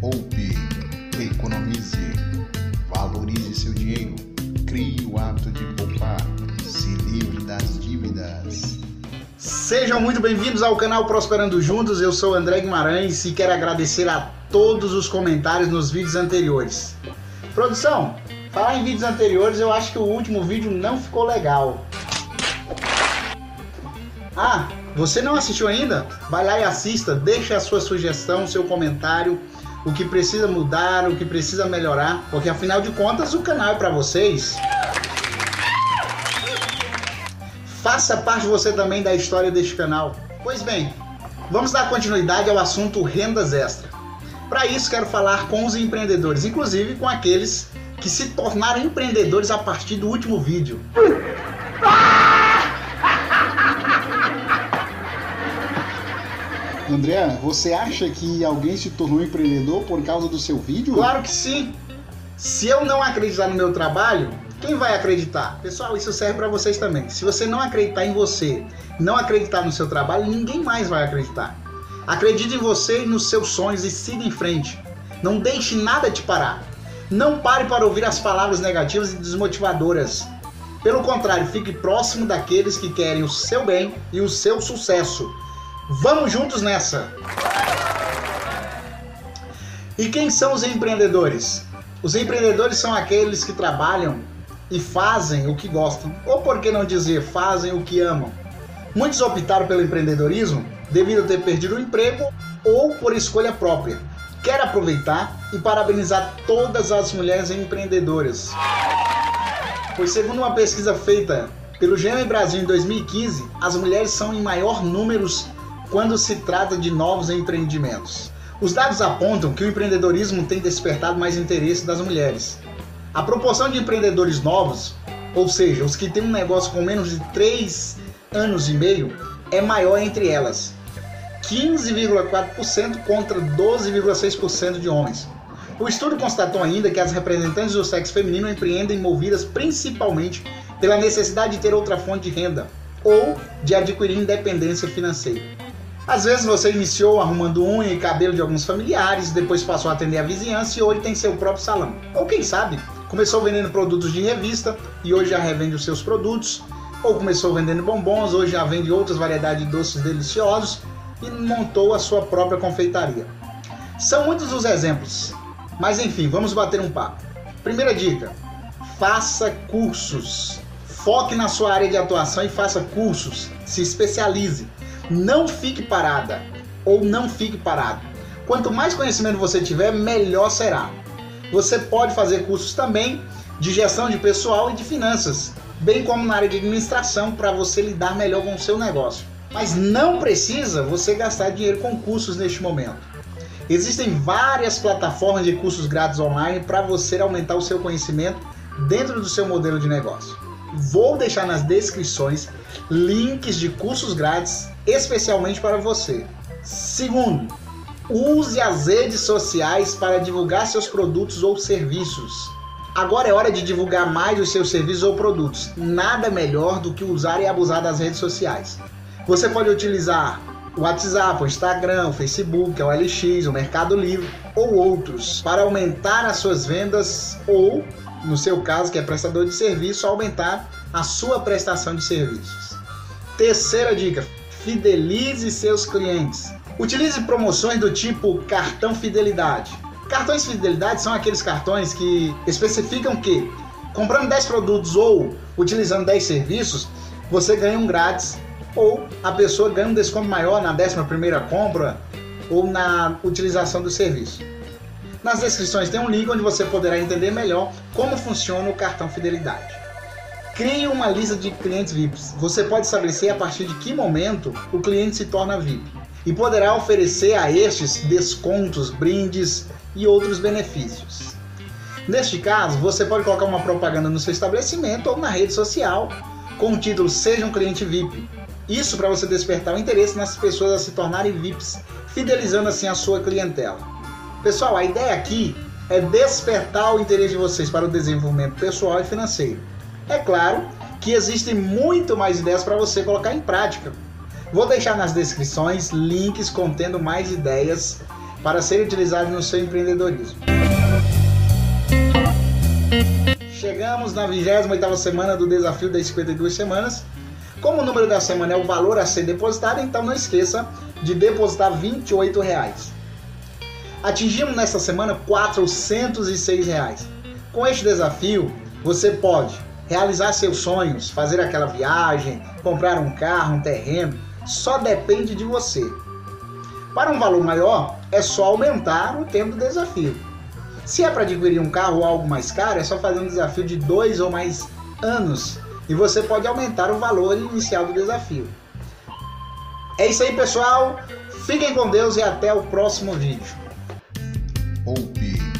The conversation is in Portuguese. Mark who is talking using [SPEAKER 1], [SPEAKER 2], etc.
[SPEAKER 1] Poupe, economize, valorize seu dinheiro, crie o hábito de poupar, se livre das dívidas.
[SPEAKER 2] Sejam muito bem-vindos ao canal Prosperando Juntos. Eu sou André Guimarães e quero agradecer a todos os comentários nos vídeos anteriores. Produção, falar em vídeos anteriores, eu acho que o último vídeo não ficou legal. Ah, você não assistiu ainda? Vai lá e assista, deixe a sua sugestão, seu comentário, o que precisa mudar, o que precisa melhorar, porque afinal de contas o canal é para vocês. Faça parte você também da história deste canal. Pois bem, vamos dar continuidade ao assunto rendas extra. Para isso quero falar com os empreendedores, inclusive com aqueles que se tornaram empreendedores a partir do último vídeo.
[SPEAKER 1] André, você acha que alguém se tornou empreendedor por causa do seu vídeo?
[SPEAKER 2] Claro que sim. Se eu não acreditar no meu trabalho, quem vai acreditar? Pessoal, isso serve para vocês também. Se você não acreditar em você, não acreditar no seu trabalho, ninguém mais vai acreditar. Acredite em você e nos seus sonhos e siga em frente. Não deixe nada te parar. Não pare para ouvir as palavras negativas e desmotivadoras. Pelo contrário, fique próximo daqueles que querem o seu bem e o seu sucesso. Vamos juntos nessa! E quem são os empreendedores? Os empreendedores são aqueles que trabalham e fazem o que gostam, ou por que não dizer, fazem o que amam. Muitos optaram pelo empreendedorismo devido a ter perdido o emprego ou por escolha própria. Quero aproveitar e parabenizar todas as mulheres empreendedoras. Pois segundo uma pesquisa feita pelo GM Brasil em 2015, as mulheres são em maior números quando se trata de novos empreendimentos. Os dados apontam que o empreendedorismo tem despertado mais interesse das mulheres. A proporção de empreendedores novos, ou seja, os que têm um negócio com menos de 3 anos e meio, é maior entre elas. 15,4% contra 12,6% de homens. O estudo constatou ainda que as representantes do sexo feminino empreendem movidas principalmente pela necessidade de ter outra fonte de renda ou de adquirir independência financeira. Às vezes você iniciou arrumando unha e cabelo de alguns familiares, depois passou a atender a vizinhança e hoje tem seu próprio salão. Ou quem sabe, começou vendendo produtos de revista e hoje já revende os seus produtos. Ou começou vendendo bombons, hoje já vende outras variedades de doces deliciosos e montou a sua própria confeitaria. São muitos os exemplos, mas enfim, vamos bater um papo. Primeira dica: faça cursos. Foque na sua área de atuação e faça cursos. Se especialize. Não fique parada ou não fique parado. Quanto mais conhecimento você tiver, melhor será. Você pode fazer cursos também de gestão de pessoal e de finanças, bem como na área de administração para você lidar melhor com o seu negócio. Mas não precisa você gastar dinheiro com cursos neste momento. Existem várias plataformas de cursos grátis online para você aumentar o seu conhecimento dentro do seu modelo de negócio. Vou deixar nas descrições links de cursos grátis especialmente para você. Segundo, use as redes sociais para divulgar seus produtos ou serviços. Agora é hora de divulgar mais os seus serviços ou produtos. Nada melhor do que usar e abusar das redes sociais. Você pode utilizar o WhatsApp, o Instagram, o Facebook, o LX, o Mercado Livre ou outros para aumentar as suas vendas ou, no seu caso, que é prestador de serviço, aumentar a sua prestação de serviços. Terceira dica: fidelize seus clientes. Utilize promoções do tipo cartão fidelidade. Cartões fidelidade são aqueles cartões que especificam que comprando 10 produtos ou utilizando 10 serviços, você ganha um grátis ou a pessoa ganha um desconto maior na 11 primeira compra ou na utilização do serviço. Nas descrições tem um link onde você poderá entender melhor como funciona o cartão fidelidade. Crie uma lista de clientes VIPs. Você pode estabelecer a partir de que momento o cliente se torna VIP e poderá oferecer a estes descontos, brindes e outros benefícios. Neste caso, você pode colocar uma propaganda no seu estabelecimento ou na rede social com o título Seja um cliente VIP. Isso para você despertar o interesse nas pessoas a se tornarem VIPs, fidelizando assim a sua clientela. Pessoal, a ideia aqui é despertar o interesse de vocês para o desenvolvimento pessoal e financeiro. É claro que existem muito mais ideias para você colocar em prática. Vou deixar nas descrições links contendo mais ideias para serem utilizados no seu empreendedorismo. Chegamos na 28ª semana do desafio das 52 semanas. Como o número da semana é o valor a ser depositado, então não esqueça de depositar 28 reais. Atingimos nesta semana 406 reais. Com este desafio, você pode realizar seus sonhos, fazer aquela viagem, comprar um carro, um terreno, só depende de você. Para um valor maior, é só aumentar o tempo do desafio. Se é para adquirir um carro ou algo mais caro, é só fazer um desafio de dois ou mais anos e você pode aumentar o valor inicial do desafio. É isso aí, pessoal. Fiquem com Deus e até o próximo vídeo.
[SPEAKER 1] Poupe,